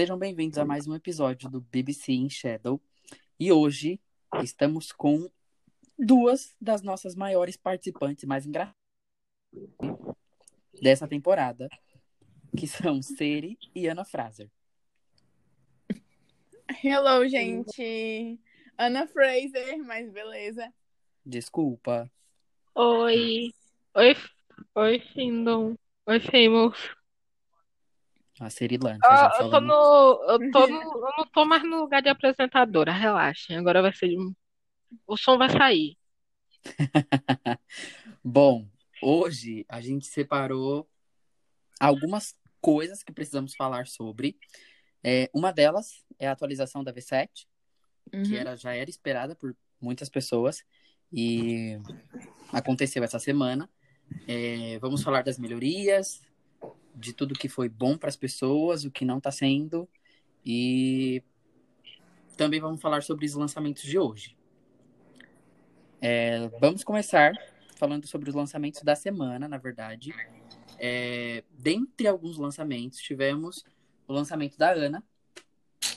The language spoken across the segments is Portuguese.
Sejam bem-vindos a mais um episódio do BBC in Shadow. E hoje estamos com duas das nossas maiores participantes mais engraçadas dessa temporada, que são Seri e Ana Fraser. Hello, gente. Ana Fraser, mas beleza. Desculpa. Oi. Oi, oi, Findon. Oi, Famous. A Serilândia. Ah, já eu tô no, eu tô no, eu não tô mais no lugar de apresentadora, relaxem. Agora vai ser, o som vai sair. Bom, hoje a gente separou algumas coisas que precisamos falar sobre. É, uma delas é a atualização da V7, que era, já era esperada por muitas pessoas e aconteceu essa semana. É, vamos falar das melhorias, de tudo que foi bom para as pessoas, o que não está sendo e também vamos falar sobre os lançamentos de hoje. É, vamos começar falando sobre os lançamentos da semana, na verdade. É, dentre alguns lançamentos, tivemos o lançamento da Ana,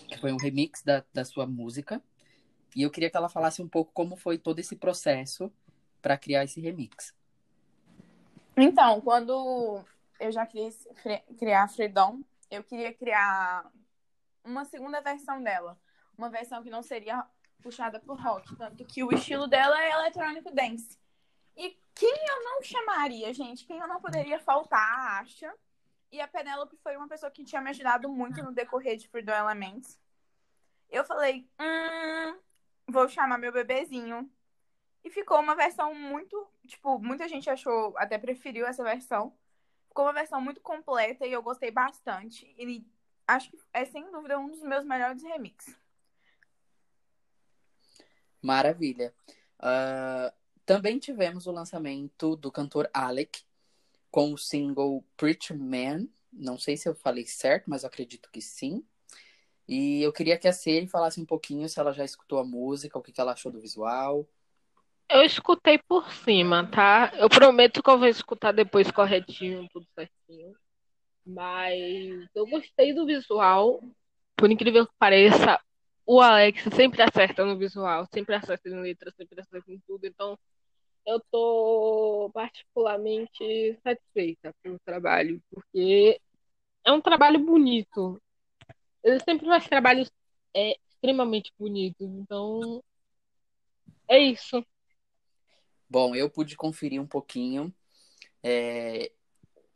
que foi um remix da, da sua música. E eu queria que ela falasse um pouco como foi todo esse processo para criar esse remix. Então, quando eu já fre- criar Freedom, eu queria criar uma segunda versão dela. Uma versão que não seria puxada por rock. Tanto que o estilo dela é eletrônico dance. E quem eu não chamaria, gente? Quem eu não poderia faltar, a Asha. E a Penélope foi uma pessoa que tinha me ajudado muito no decorrer de Freedom Elements. Eu falei, hum, vou chamar meu bebezinho. E ficou uma versão muito, tipo, muita gente achou, até preferiu essa versão. Ficou uma versão muito completa e eu gostei bastante. E acho que é sem dúvida um dos meus melhores remixes. Maravilha. Ah, também tivemos o lançamento do cantor Alec com o single Preacher Man. Não sei se eu falei certo, mas acredito que sim. E eu queria que a Seri falasse um pouquinho se ela já escutou a música, o que ela achou do visual. Eu escutei por cima, tá? Eu prometo que eu vou escutar depois corretinho, tudo certinho. Mas eu gostei do visual. Por incrível que pareça, o Alex sempre acerta no visual, sempre acerta em letra, sempre acerta em tudo. Então, eu tô particularmente satisfeita pelo trabalho, porque é um trabalho bonito. Ele sempre faz trabalhos é, extremamente bonitos. Então, é isso. Bom, eu pude conferir um pouquinho. é,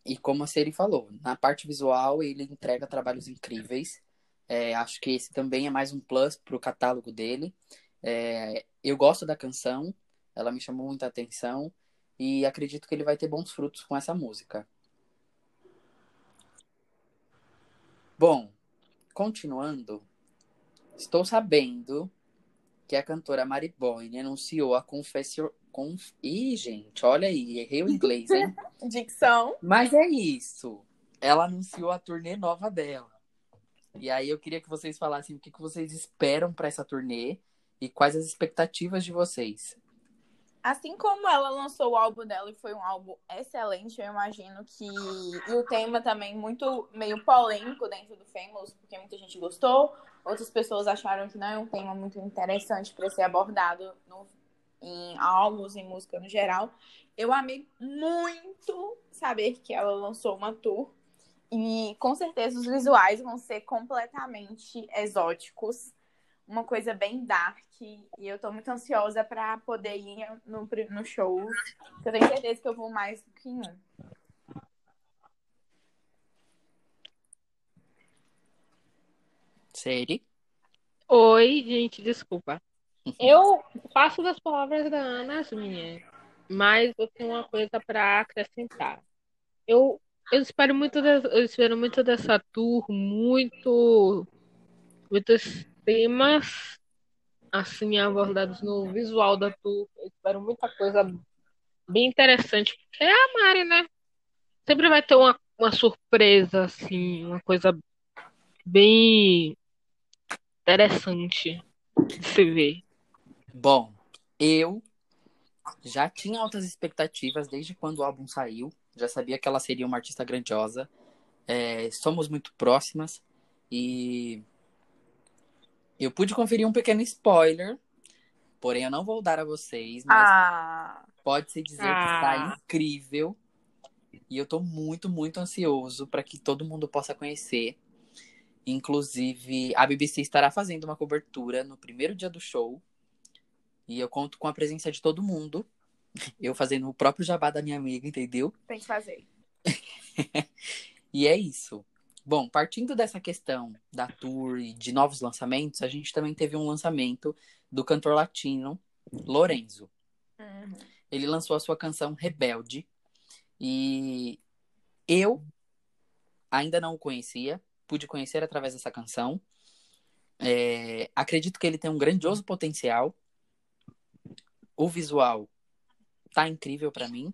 E como a Seri falou, na parte visual ele entrega trabalhos incríveis. É, acho que esse também é mais um plus pro catálogo dele. É, Eu gosto da canção, ela me chamou muita atenção e acredito que ele vai ter bons frutos com essa música. Bom, continuando, estou sabendo que a cantora Mari Boyne anunciou a Confessor... Conf... Ih, gente, olha aí, errei o inglês, hein? Dicção. Mas é isso. Ela anunciou a turnê nova dela. E aí eu queria que vocês falassem o que que vocês esperam para essa turnê e quais as expectativas de vocês. Assim como ela lançou o álbum dela e foi um álbum excelente, eu imagino que. E o tema também muito meio polêmico dentro do Famous, porque muita gente gostou, outras pessoas acharam que não é um tema muito interessante para ser abordado no- em álbuns, em música no geral. Eu amei muito saber que ela lançou uma tour. E com certeza os visuais vão ser completamente exóticos uma coisa bem dark. E eu tô muito ansiosa pra poder ir no, no show. que Eu tenho certeza que eu vou mais do que um. Seri? Oi, gente, desculpa. Eu passo das palavras da Ana as minhas, mas eu tenho uma coisa para acrescentar. Eu, eu espero muito de- eu espero muito dessa tour, muito muitos temas assim abordados no visual da tour. Eu espero muita coisa bem interessante, porque é a Mari, né? Sempre vai ter uma, uma surpresa assim, uma coisa bem interessante de se ver. Bom, eu já tinha altas expectativas desde quando o álbum saiu. Já sabia que ela seria uma artista grandiosa. É, somos muito próximas. E eu pude conferir um pequeno spoiler, porém eu não vou dar a vocês, mas Ah, pode-se dizer que Ah. está incrível. E eu tô muito, muito ansioso para que todo mundo possa conhecer. Inclusive, a BBC estará fazendo uma cobertura no primeiro dia do show. E eu conto com a presença de todo mundo. Eu fazendo o próprio jabá da minha amiga, entendeu? tem que fazer. E é isso. Bom, partindo dessa questão da tour e de novos lançamentos, a gente também teve um lançamento do cantor latino Lorenzo. Uhum. Ele lançou a sua canção Rebelde e eu ainda não o conhecia, pude conhecer através dessa canção. É, acredito que ele tem um grandioso potencial. O visual tá incrível pra mim,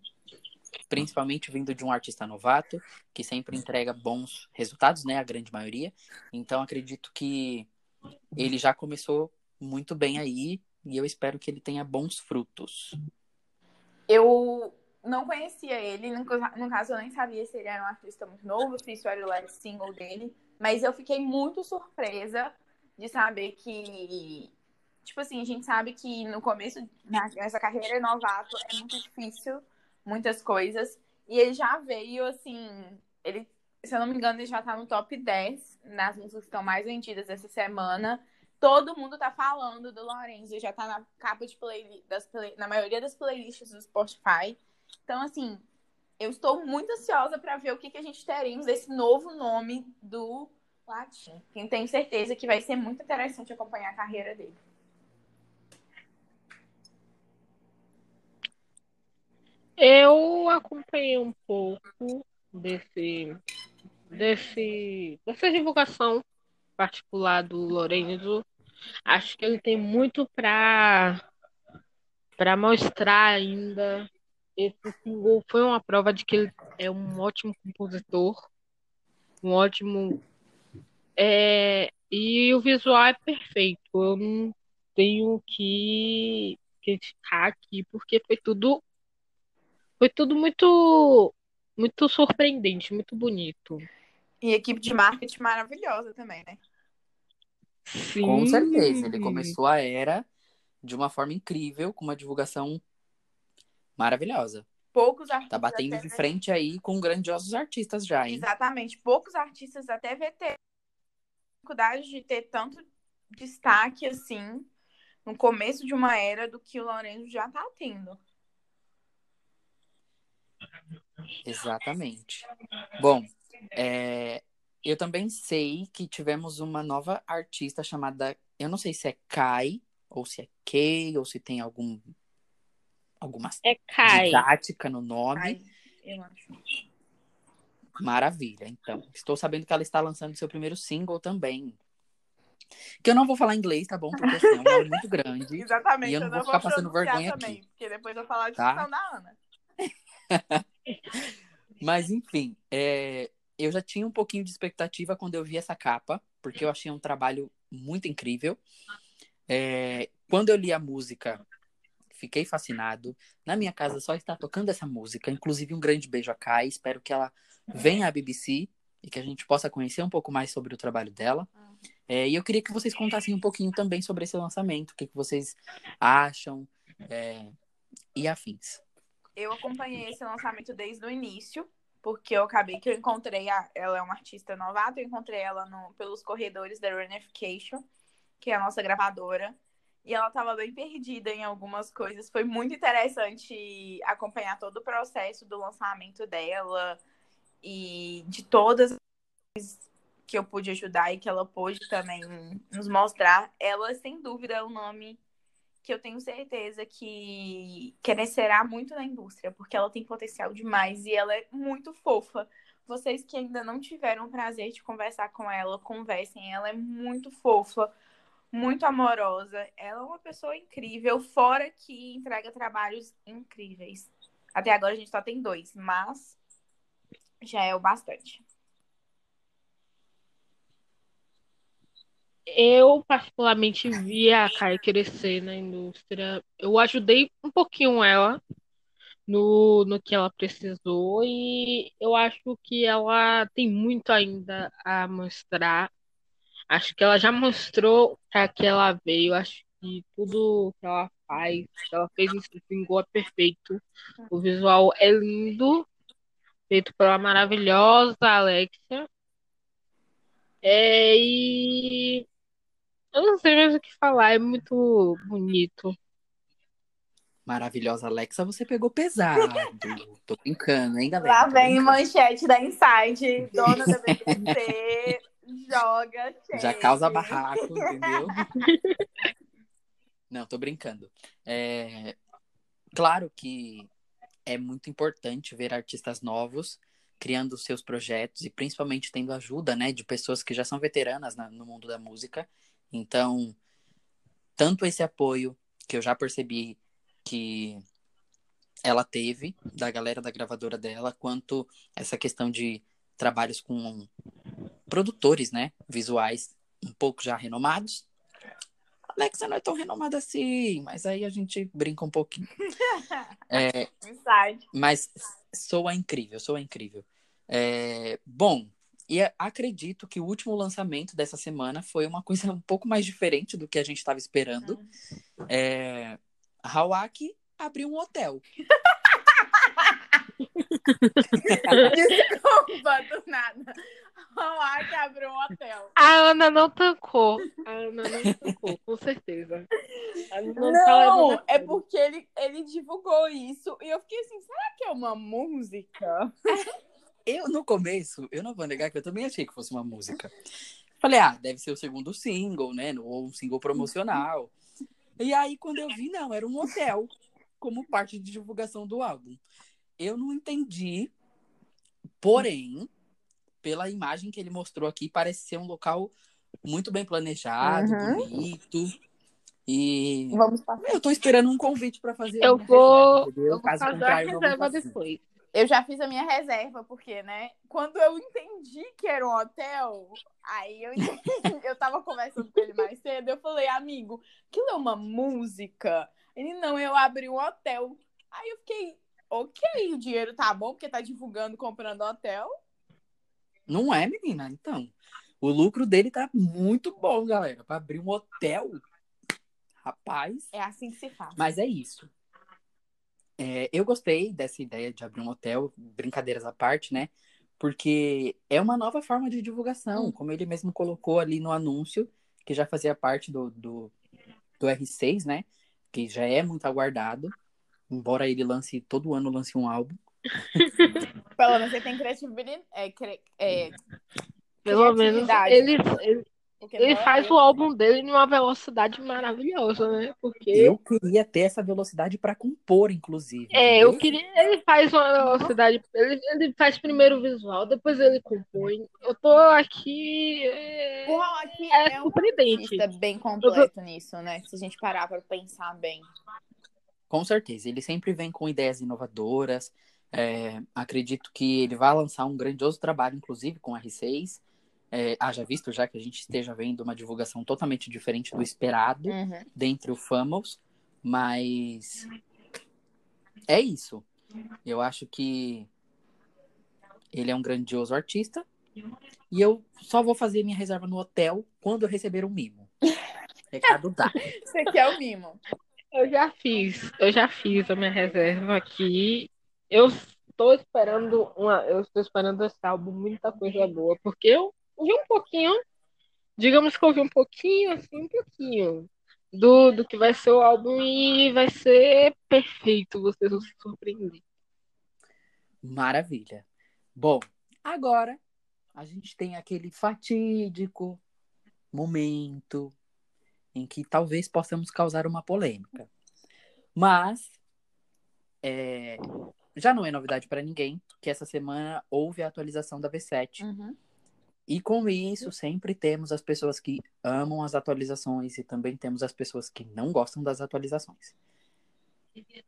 principalmente vindo de um artista novato, que sempre entrega bons resultados, né? A grande maioria. Então acredito que ele já começou muito bem aí e eu espero que ele tenha bons frutos. Eu não conhecia ele, no caso eu nem sabia se ele era um artista muito novo, se isso era o last single dele, mas eu fiquei muito surpresa de saber que, tipo assim, a gente sabe que no começo na- nessa carreira novato é muito difícil, muitas coisas, e ele já veio, assim, ele, se eu não me engano, ele já tá no top 10 nas músicas que estão mais vendidas essa semana. Todo mundo tá falando do Lorenzo, já tá na capa de playlist, das play- na maioria das playlists do Spotify. Então, assim, eu estou muito ansiosa para ver o que, que a gente teremos desse novo nome do Latim. Quem tenho certeza que vai ser muito interessante acompanhar a carreira dele. Eu acompanhei um pouco desse, desse, dessa divulgação particular do Lorenzo. Acho que ele tem muito para para mostrar ainda. Esse single foi uma prova de que ele é um ótimo compositor, um ótimo é, e o visual é perfeito. Eu não tenho que criticar aqui porque foi tudo foi tudo muito muito surpreendente, muito bonito. E equipe de marketing maravilhosa também, né? Com Sim. certeza, ele começou a era de uma forma incrível, com uma divulgação maravilhosa. Poucos artistas. Tá batendo de frente aí com grandiosos artistas já, hein? Exatamente. Poucos artistas até vê ter dificuldade de ter tanto destaque assim no começo de uma era do que o Lourenço já tá tendo. Exatamente. Bom, é, eu também sei que tivemos uma nova artista chamada, eu não sei se é Kai, ou se é Kay, ou se tem algum alguma É Kai. didática no nome. Ai, eu acho. Maravilha. Então, estou sabendo que ela está lançando seu primeiro single também. Que eu não vou falar inglês, tá bom? Porque assim, é um nome muito grande. Exatamente. E eu não vou ficar passando pronunciar vergonha também, aqui. Porque depois eu vou falar de Tá? função da Ana. Mas, enfim, é, eu já tinha um pouquinho de expectativa quando eu vi essa capa, porque eu achei um trabalho muito incrível. É, quando eu li a música, fiquei fascinado. Na minha casa só está tocando essa música. Inclusive, um grande beijo a Kai. Espero que ela venha à BBC e que a gente possa conhecer um pouco mais sobre o trabalho dela. É, e eu queria que vocês contassem um pouquinho também sobre esse lançamento, o que, que vocês acham é, e afins. Eu acompanhei esse lançamento desde o início, porque eu acabei que eu encontrei a, ela é uma artista novata, eu encontrei ela no, pelos corredores da Runification, que é a nossa gravadora. E ela estava bem perdida em algumas coisas. Foi muito interessante acompanhar todo o processo do lançamento dela e de todas as que eu pude ajudar e que ela pôde também nos mostrar. Ela, sem dúvida, é o nome que eu tenho certeza que crescerá muito na indústria, porque ela tem potencial demais e ela é muito fofa. Vocês que ainda não tiveram o prazer de conversar com ela, conversem. Ela é muito fofa, muito amorosa. Ela é uma pessoa incrível, fora que entrega trabalhos incríveis. Até agora a gente só tem dois, mas já é o bastante. Eu, particularmente, vi a Kai crescer na indústria. Eu ajudei um pouquinho ela no, no que ela precisou e eu acho que ela tem muito ainda a mostrar. Acho que ela já mostrou para que ela veio. Acho que tudo que ela faz, que ela fez isso vingou é perfeito. O visual é lindo, feito pela maravilhosa Alexia. É, e eu não sei mais o que falar, é muito bonito. Maravilhosa Alexa, você pegou pesado. Tô brincando, hein, galera? Lá Tô vem brincando. manchete da Inside, dona da BBC, joga shade. Já causa barraco, entendeu? Não, tô brincando. É, Claro que é muito importante ver artistas novos criando seus projetos e principalmente tendo ajuda, né, de pessoas que já são veteranas na- no mundo da música. Então, tanto esse apoio que eu já percebi que ela teve da galera da gravadora dela, quanto essa questão de trabalhos com produtores, né, visuais um pouco já renomados. Alexa não é tão renomada assim, mas aí a gente brinca um pouquinho. É, mas soa incrível, soa incrível. É, bom, e acredito que o último lançamento dessa semana foi uma coisa um pouco mais diferente do que a gente estava esperando. É, Hawaki abriu um hotel. Desculpa, do nada. Que abriu um hotel. A Ana não tancou. A Ana não tancou, com certeza. Ana tá Não, é porque ele, ele divulgou isso e eu fiquei assim, será que é uma música? Eu, no começo, eu não vou negar que eu também achei que fosse uma música. Falei, ah, deve ser o segundo single, né? Ou um single promocional. E aí, quando eu vi, não, era um hotel, como parte de divulgação do álbum. Eu não entendi, porém, pela imagem que ele mostrou aqui, parece ser um local muito bem planejado, Uhum. bonito. E Vamos passar. eu tô esperando um convite pra fazer. Eu vou, reserva, eu vou Caso fazer a reserva depois. Eu já fiz a minha reserva, porque, né? Quando eu entendi que era um hotel, aí eu entendi, eu tava conversando com ele mais cedo, eu falei, amigo, aquilo é uma música? Ele, não, eu abri um hotel. Aí eu fiquei, ok, o dinheiro tá bom, porque tá divulgando comprando hotel. Não é, menina? Então, o lucro dele tá muito bom, galera. Pra abrir um hotel, rapaz. É assim que se faz. Mas é isso. É, eu gostei dessa ideia de abrir um hotel, brincadeiras à parte, né? Porque é uma nova forma de divulgação, Hum. como ele mesmo colocou ali no anúncio, que já fazia parte do, do, do R6, né? Que já é muito aguardado. Embora ele lance, todo ano lance um álbum. Pelo menos você tem criatividade. É, cre- é, Pelo menos ele, ele, porque ele é faz eu. o álbum dele numa velocidade maravilhosa, né? Porque Eu queria ter essa velocidade para compor, inclusive. é, entendeu? eu queria. Ele faz uma velocidade. Ele, ele faz primeiro o visual, depois ele compõe. Eu tô aqui. é, O Rock É é um surpreendente. artista bem completo nisso, né? Se a gente parar pra pensar bem. Com certeza, ele sempre vem com ideias inovadoras. É, acredito que ele vai lançar um grandioso trabalho, inclusive com R6. É, haja visto já que a gente esteja vendo uma divulgação totalmente diferente do esperado Uhum. dentre o Famous, mas é isso. Eu acho que ele é um grandioso artista e eu só vou fazer minha reserva no hotel quando eu receber um mimo. Recado dado. Esse aqui é o mimo. Eu já fiz, eu já fiz a minha reserva aqui. Eu estou esperando uma, eu estou esperando esse álbum muita coisa boa, porque eu vi um pouquinho, digamos que eu vi um pouquinho, assim, um pouquinho do, do que vai ser o álbum e vai ser perfeito, vocês vão se surpreender. Maravilha. Bom, agora a gente tem aquele fatídico momento em que talvez possamos causar uma polêmica. Mas é, já não é novidade para ninguém que essa semana houve a atualização da V7. Uhum. E com isso, sempre temos as pessoas que amam as atualizações e também temos as pessoas que não gostam das atualizações.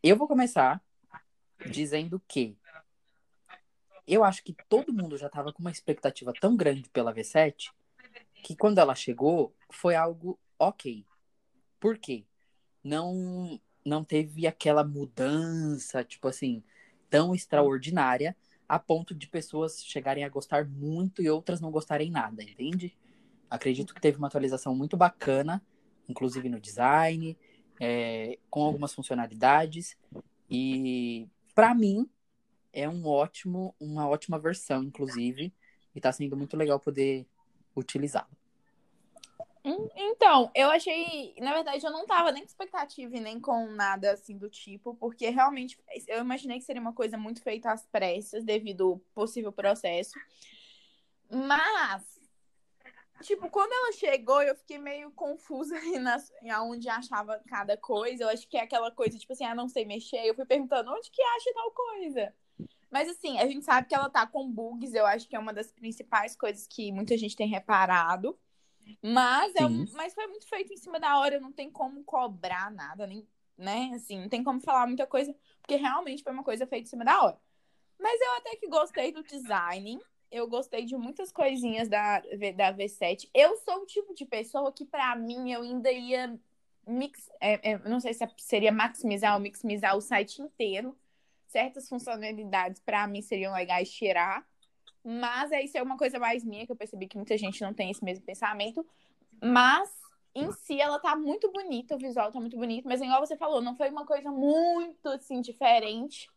Eu vou começar dizendo que eu acho que todo mundo já estava com uma expectativa tão grande pela V7 que quando ela chegou foi algo ok. Por quê? Não, não teve aquela mudança, tipo assim, tão extraordinária a ponto de pessoas chegarem a gostar muito e outras não gostarem nada, entende? Acredito que teve uma atualização muito bacana, inclusive no design, é, com algumas funcionalidades. E para mim é um ótimo, uma ótima versão, inclusive, e está sendo muito legal poder utilizá-la. Então, eu achei, na verdade, eu não tava nem com expectativa e nem com nada assim do tipo, porque realmente eu imaginei que seria uma coisa muito feita às pressas devido ao possível processo. Mas, tipo, quando ela chegou, eu fiquei meio confusa em onde achava cada coisa. Eu acho que é aquela coisa, tipo assim, ah, não sei mexer. Eu fui perguntando onde que acha tal coisa. Mas assim, a gente sabe que ela tá com bugs, eu acho que é uma das principais coisas que muita gente tem reparado. Mas, é, mas foi muito feito em cima da hora, não tem como cobrar nada, nem, né? Assim, não tem como falar muita coisa, porque realmente foi uma coisa feita em cima da hora. Mas eu até que gostei do design, eu gostei de muitas coisinhas da, da V7. Eu sou o tipo de pessoa que, para mim, eu ainda ia mix, é, é, não sei se seria maximizar ou maximizar o site inteiro. Certas funcionalidades, para mim, seriam legais tirar. Mas é isso é uma coisa mais minha, que eu percebi que muita gente não tem esse mesmo pensamento. Mas em si ela tá muito bonita, o visual tá muito bonito, mas igual você falou, não foi uma coisa muito assim diferente.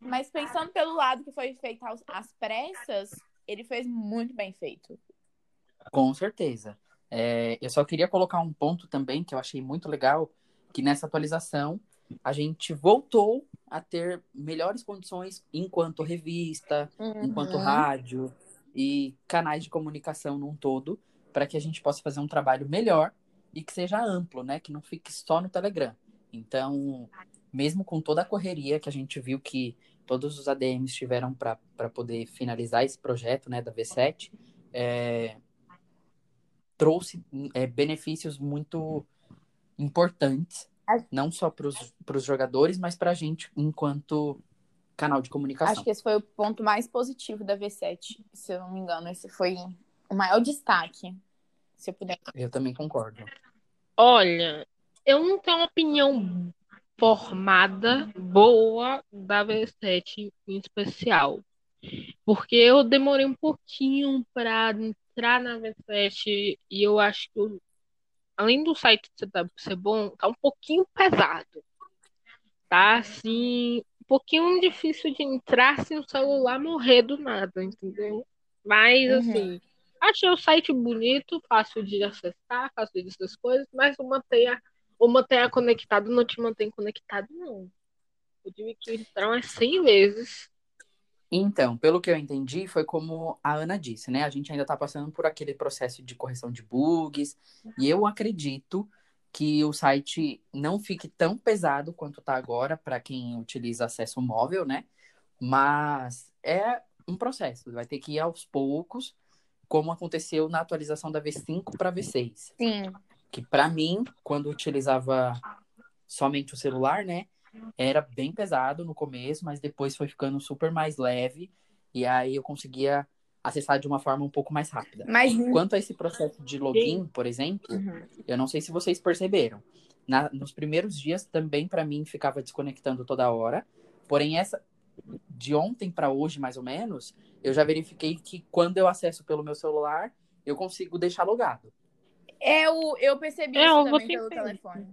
Mas pensando pelo lado que foi feito às pressas, ele fez muito bem feito. Com certeza. É, eu só queria colocar um ponto também que eu achei muito legal, que nessa atualização a gente voltou a ter melhores condições enquanto revista, uhum. enquanto rádio e canais de comunicação num todo, para que a gente possa fazer um trabalho melhor e que seja amplo, né? Que não fique só no Telegram. Então, mesmo com toda a correria que a gente viu que todos os ADMs tiveram para poder finalizar esse projeto né, da V7, é, trouxe é, benefícios muito importantes não só para os jogadores, mas para a gente enquanto canal de comunicação. Acho que esse foi o ponto mais positivo da V7, se eu não me engano. Esse foi o maior destaque, se eu puder. Eu também concordo. Olha, eu não tenho uma opinião formada boa da V7 em especial. Porque eu demorei um pouquinho para entrar na V7 e eu acho que além do site ser bom, tá um pouquinho pesado. Tá assim, um pouquinho difícil de entrar se o celular morrer do nada, entendeu? Mas uhum. assim, achei o site bonito, fácil de acessar, fácil de essas coisas, mas o mantenha, o mantenha conectado não te mantém conectado, não. Eu tive que entrar umas 100 vezes então, pelo que eu entendi, foi como a Ana disse, né? A gente ainda está passando por aquele processo de correção de bugs, e eu acredito que o site não fique tão pesado quanto está agora para quem utiliza acesso móvel, né? Mas é um processo, vai ter que ir aos poucos, como aconteceu na atualização da V5 para V6. Sim. Que para mim, quando utilizava somente o celular, né? Era bem pesado no começo, mas depois foi ficando super mais leve. E aí eu conseguia acessar de uma forma um pouco mais rápida. Mas... Quanto a esse processo de login, por exemplo, uhum. eu não sei se vocês perceberam. Na, nos primeiros dias também para mim ficava desconectando toda hora. Porém essa de ontem para hoje mais ou menos, eu já verifiquei que quando eu acesso pelo meu celular, eu consigo deixar logado. Eu, eu percebi é, isso também pelo telefone.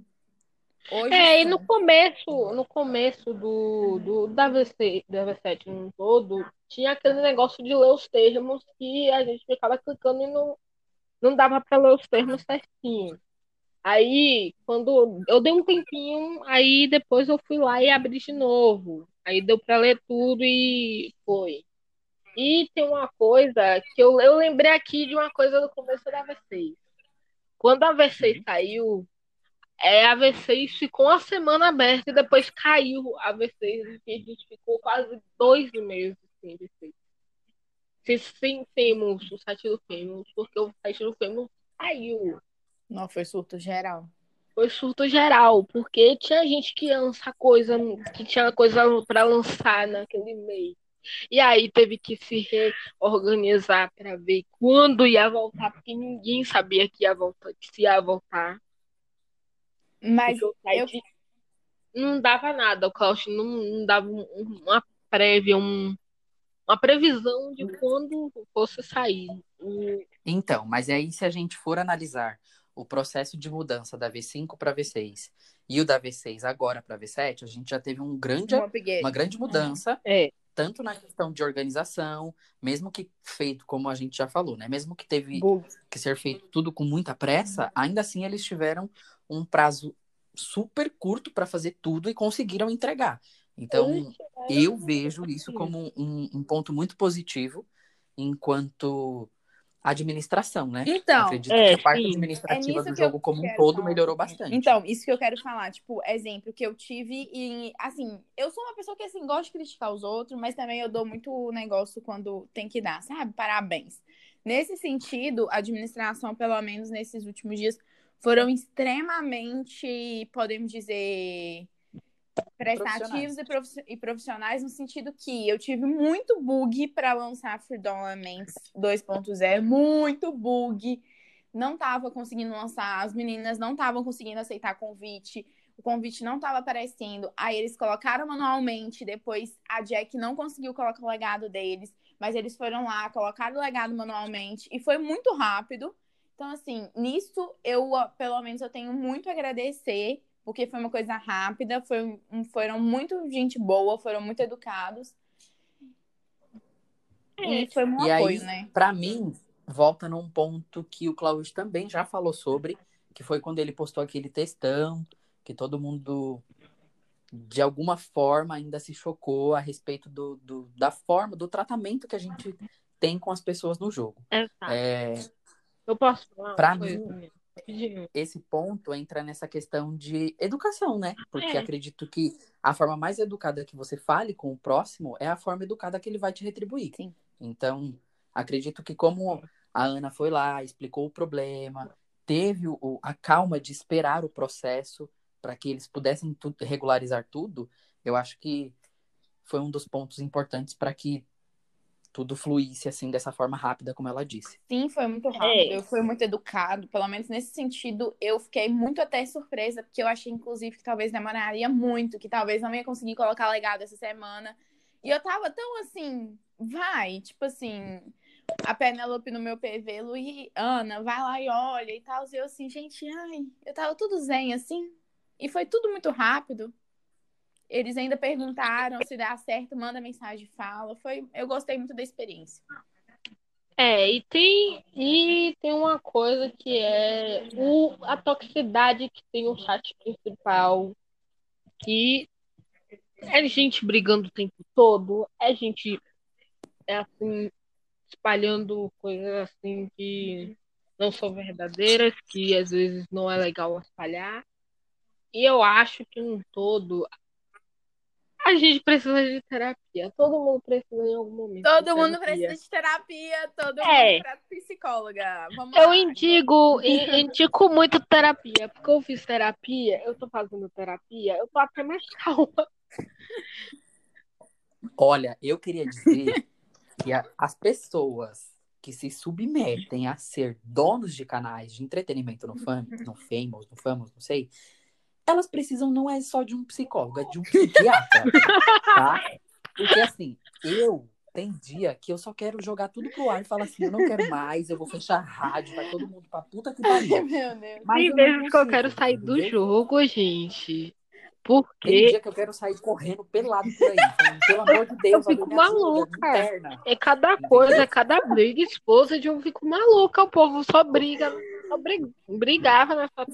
Hoje, é, e no começo, no começo do, do da, VC, da V7 no todo, tinha aquele negócio de ler os termos que a gente ficava clicando e não, não dava para ler os termos certinho. Aí, quando eu dei um tempinho, aí depois eu fui lá e abri de novo. Aí deu para ler tudo e foi. E tem uma coisa que eu, eu lembrei aqui de uma coisa do começo da V6. Quando a V6 uhum. saiu, é, a V6 ficou uma semana aberta e depois caiu a V6 e a gente ficou quase dois meses sem V6. Se sim, temos o site do Famous, porque o site do Famous caiu. Não, foi surto geral. Foi surto geral, porque tinha gente que lança coisa, que tinha coisa para lançar naquele mês. E aí teve que se reorganizar para ver quando ia voltar, porque ninguém sabia que ia voltar, que se ia voltar. Mas eu... não dava nada, o Klaus não, não dava uma prévia, um, uma previsão de quando fosse sair. Então, mas aí se a gente for analisar o processo de mudança da V5 para V6 e o da V6 agora para V7, a gente já teve um grande, uma grande mudança, é. tanto na questão de organização, mesmo que feito, como a gente já falou, né? Mesmo que teve que ser feito tudo com muita pressa, ainda assim eles tiveram um prazo super curto para fazer tudo e conseguiram entregar. Então, eu vejo isso como um, um ponto muito positivo enquanto administração, né? Então, acredito é, que a parte sim. administrativa é do jogo como um todo falar. melhorou bastante. Então, isso que eu quero falar, tipo, exemplo que eu tive e assim, eu sou uma pessoa que assim gosta de criticar os outros, mas também eu dou muito negócio quando tem que dar, sabe? Parabéns. Nesse sentido, a administração, pelo menos nesses últimos dias, foram extremamente, podemos dizer, prestativos e profissionais no sentido que eu tive muito bug para lançar Freedom Elements 2.0, muito bug. Não tava conseguindo lançar, as meninas não estavam conseguindo aceitar convite, o convite não estava aparecendo. Aí eles colocaram manualmente, depois a Jack não conseguiu colocar o legado deles, mas eles foram lá, colocaram o legado manualmente e foi muito rápido. Então, assim, nisso eu, pelo menos, eu tenho muito a agradecer porque foi uma coisa rápida, foi, foram muito gente boa, foram muito educados. E foi um e apoio, aí, né? Pra mim, volta num ponto que o Cláudio também já falou sobre, que foi quando ele postou aquele textão, que todo mundo, de alguma forma, ainda se chocou a respeito do, do da forma, do tratamento que a gente tem com as pessoas no jogo. Exato. É, Eu posso falar? Pra mim, esse ponto entra nessa questão de educação, né? Porque é. acredito que a forma mais educada que você fale com o próximo é a forma educada que ele vai te retribuir. Sim. Então, acredito que como a Ana foi lá, explicou o problema, teve o, a calma de esperar o processo para que eles pudessem regularizar tudo, eu acho que foi um dos pontos importantes para que tudo fluísse assim dessa forma rápida, como ela disse. Sim, foi muito rápido, é. foi muito educado, pelo menos nesse sentido, eu fiquei muito até surpresa, porque eu achei inclusive que talvez demoraria muito, que talvez não ia conseguir colocar legado essa semana. E eu tava tão assim, vai, tipo assim, a Penelope no meu PV, Luí, Ana, vai lá e olha e tal. E eu assim, gente, ai, eu tava tudo zen assim. E foi tudo muito rápido. Eles ainda perguntaram se dá certo, manda mensagem, fala. Foi, eu gostei muito da experiência. É, e tem, e tem uma coisa que é o, a toxicidade que tem o chat principal, que é gente brigando o tempo todo, é gente é assim, espalhando coisas assim que não são verdadeiras, que às vezes não é legal espalhar. E eu acho que um todo a gente precisa de terapia. Todo mundo precisa em algum momento. Todo mundo precisa de terapia. Todo é. mundo precisa de psicóloga. Vamos eu lá. indico, indico muito terapia. Porque eu fiz terapia, eu tô fazendo terapia, eu tô até mais calma. Olha, eu queria dizer que a, as pessoas que se submetem a ser donos de canais de entretenimento no, fam, no Famous, no Famous, não sei, elas precisam não é só de um psicólogo, é de um psiquiatra, tá? Porque assim, eu tem dia que eu só quero jogar tudo pro ar e falar assim, eu não quero mais, eu vou fechar a rádio, vai todo mundo pra puta que pariu. Meu Deus. Mas tem vezes que eu quero sair do jogo, gente. Porque... Tem dia que eu quero sair correndo pelado por aí. Então, pelo amor de Deus, eu fico maluca. É cada coisa, é cada briga, esposa de eu fico maluca. O povo só briga brigava nessa,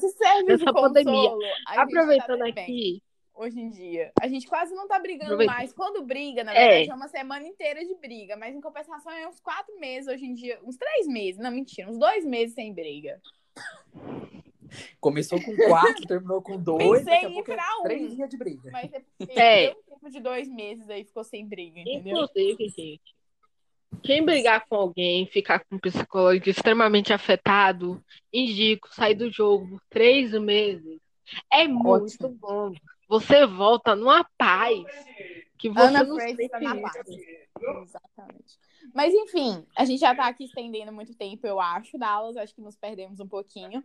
nessa pandemia. Aproveitando tá aqui. Hoje em dia. A gente quase não tá brigando Aproveita. mais. Quando briga, na verdade, é. é. uma semana inteira de briga. Mas em compensação é uns quatro meses hoje em dia. Uns três meses. Não, mentira. Uns dois meses sem briga. Começou com quatro, terminou com dois. Pensei em ir pra um. Três dias de briga. Mas é, é. um tempo de dois meses aí ficou sem briga, entendeu? Inclusive, gente, quem brigar com alguém, ficar com um psicológico extremamente afetado, indico sair do jogo por três meses. É muito Ótimo. bom. Você volta numa paz que você Ana não sente tá na paz. Exatamente. Mas enfim, a gente já tá aqui estendendo muito tempo, eu acho, Dallas. Acho que nos perdemos um pouquinho.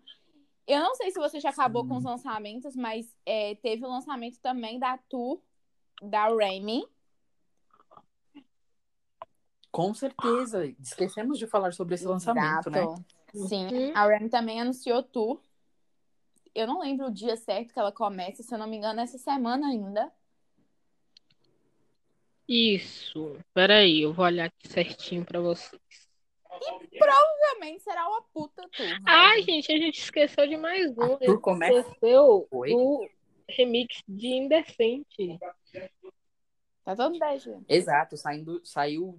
Eu não sei se você já acabou Sim. com os lançamentos, mas é, teve o lançamento também da Tour da Remy Com certeza. Esquecemos de falar sobre esse lançamento, né? Sim. Uhum. A Remy também anunciou tour. Eu não lembro o dia certo que ela começa, se eu não me engano, essa semana ainda. Isso. Peraí, eu vou olhar aqui certinho pra vocês. E provavelmente será uma puta tour. Ai, gente, a gente esqueceu de mais um. A tour começa... Esqueceu Oi? o remix de Indecente. Tá todo 10, Exato, saindo, saiu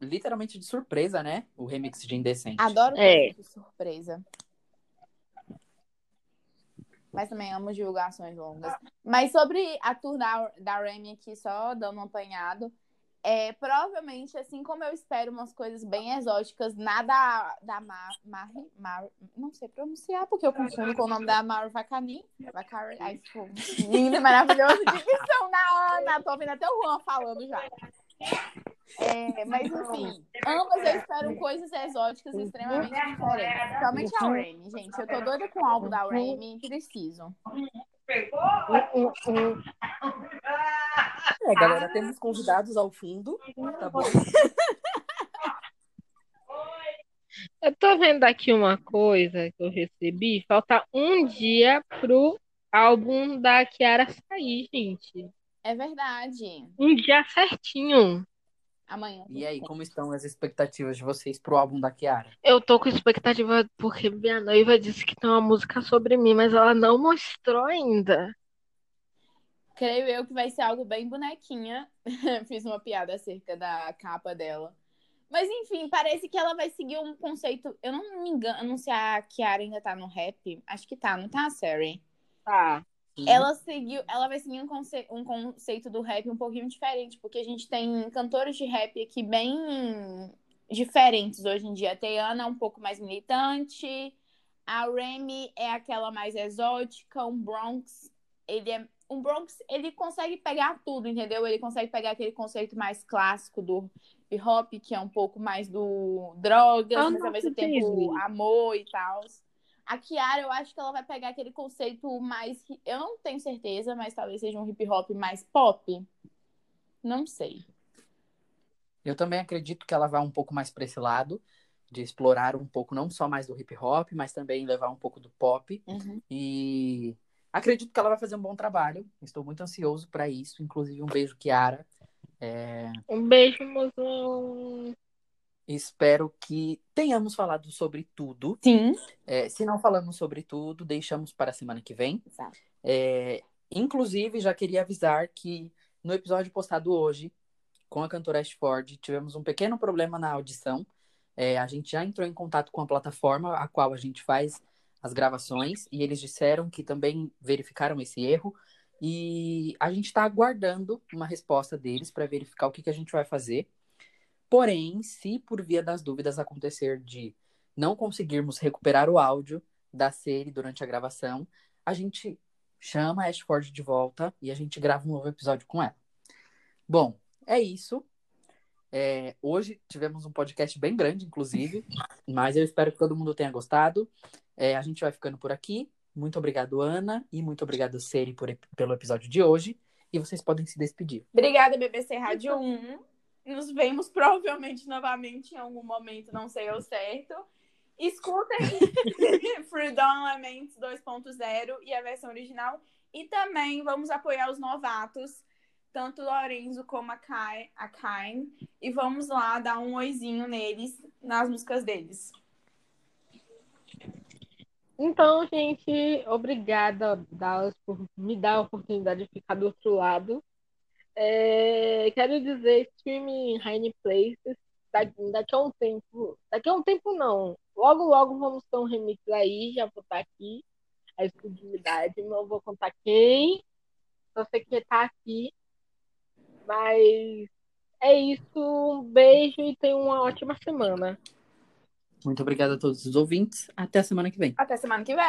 literalmente de surpresa, né? O remix de Indecente. Adoro é. de surpresa. Mas também amo divulgações longas. Mas sobre a tour da, da Remy aqui, só dando um apanhado. É, provavelmente, assim como eu espero umas coisas bem exóticas, nada da Mar, Mar, Mar não sei pronunciar, porque eu confundo com o nome da Mar Vacani. Vacari, ai, lindo, maravilhoso, dicção da Ana. Tô ouvindo até o Juan falando já. É, mas enfim, ambas eu espero coisas exóticas extremamente diferentes. Principalmente a Remy, gente. Eu tô doida com o álbum da Remy, preciso. É, galera, temos convidados ao fundo. Tá bom? Eu tô vendo aqui uma coisa que eu recebi. Falta um dia pro álbum da Kiara sair, gente. É verdade. Um dia certinho. Amanhã. E aí, como estão as expectativas de vocês pro álbum da Kiara? Eu tô com expectativa porque minha noiva disse que tem uma música sobre mim, mas ela não mostrou ainda. Creio eu que vai ser algo bem bonequinha. Fiz uma piada acerca da capa dela. Mas enfim, parece que ela vai seguir um conceito. Eu não me engano se a Kiara ainda tá no rap. Acho que tá, não tá, Sari? Tá. Ela seguiu, ela vai seguir um, conce um conceito do rap um pouquinho diferente, porque a gente tem cantores de rap aqui bem diferentes hoje em dia. A Teyana é um pouco mais militante, a Remy é aquela mais exótica, um Bronx, ele é um Bronx, ele consegue pegar tudo, entendeu? Ele consegue pegar aquele conceito mais clássico do hip hop, que é um pouco mais do drogas, ah, mas ao mesmo tempo amor e tal. A Kiara, eu acho que ela vai pegar aquele conceito mais. Eu não tenho certeza, mas talvez seja um hip hop mais pop. Não sei. Eu também acredito que ela vai um pouco mais para esse lado, de explorar um pouco não só mais do hip hop, mas também levar um pouco do pop. Uhum. E acredito que ela vai fazer um bom trabalho. Estou muito ansioso para isso. Inclusive, um beijo, Kiara. É... Um beijo, mozão. Espero que tenhamos falado sobre tudo. Sim. É, se não falamos sobre tudo, deixamos para a semana que vem. Exato. É, inclusive, já queria avisar que no episódio postado hoje, com a cantora Ashford, tivemos um pequeno problema na audição. É, a gente já entrou em contato com a plataforma a qual a gente faz as gravações e eles disseram que também verificaram esse erro. E a gente está aguardando uma resposta deles para verificar o que, que a gente vai fazer. Porém, se por via das dúvidas acontecer de não conseguirmos recuperar o áudio da série durante a gravação, a gente chama a Ashford de volta e a gente grava um novo episódio com ela. Bom, é isso. É, hoje tivemos um podcast bem grande, inclusive, mas eu espero que todo mundo tenha gostado. É, a gente vai ficando por aqui. Muito obrigado, Ana, e muito obrigado, Seri, por, pelo episódio de hoje. E vocês podem se despedir. Obrigada, BBC Rádio 1. Nos vemos provavelmente novamente em algum momento, não sei ao certo. Escutem Freedom Elements 2.0 e a versão original. E também vamos apoiar os novatos, tanto Lorenzo como a Kai, a Kain. E vamos lá dar um oizinho neles, nas músicas deles. Então, gente, obrigada, Dallas, por me dar a oportunidade de ficar do outro lado. É, quero dizer, streaming Rainy Places, daqui, daqui a um tempo, daqui a um tempo não, logo logo vamos ter um remix aí, já vou estar aqui, a exclusividade, não vou contar quem, só sei que tá aqui, mas é isso, um beijo e tenha uma ótima semana. Muito obrigada a todos os ouvintes, até a semana que vem. Até semana que vem.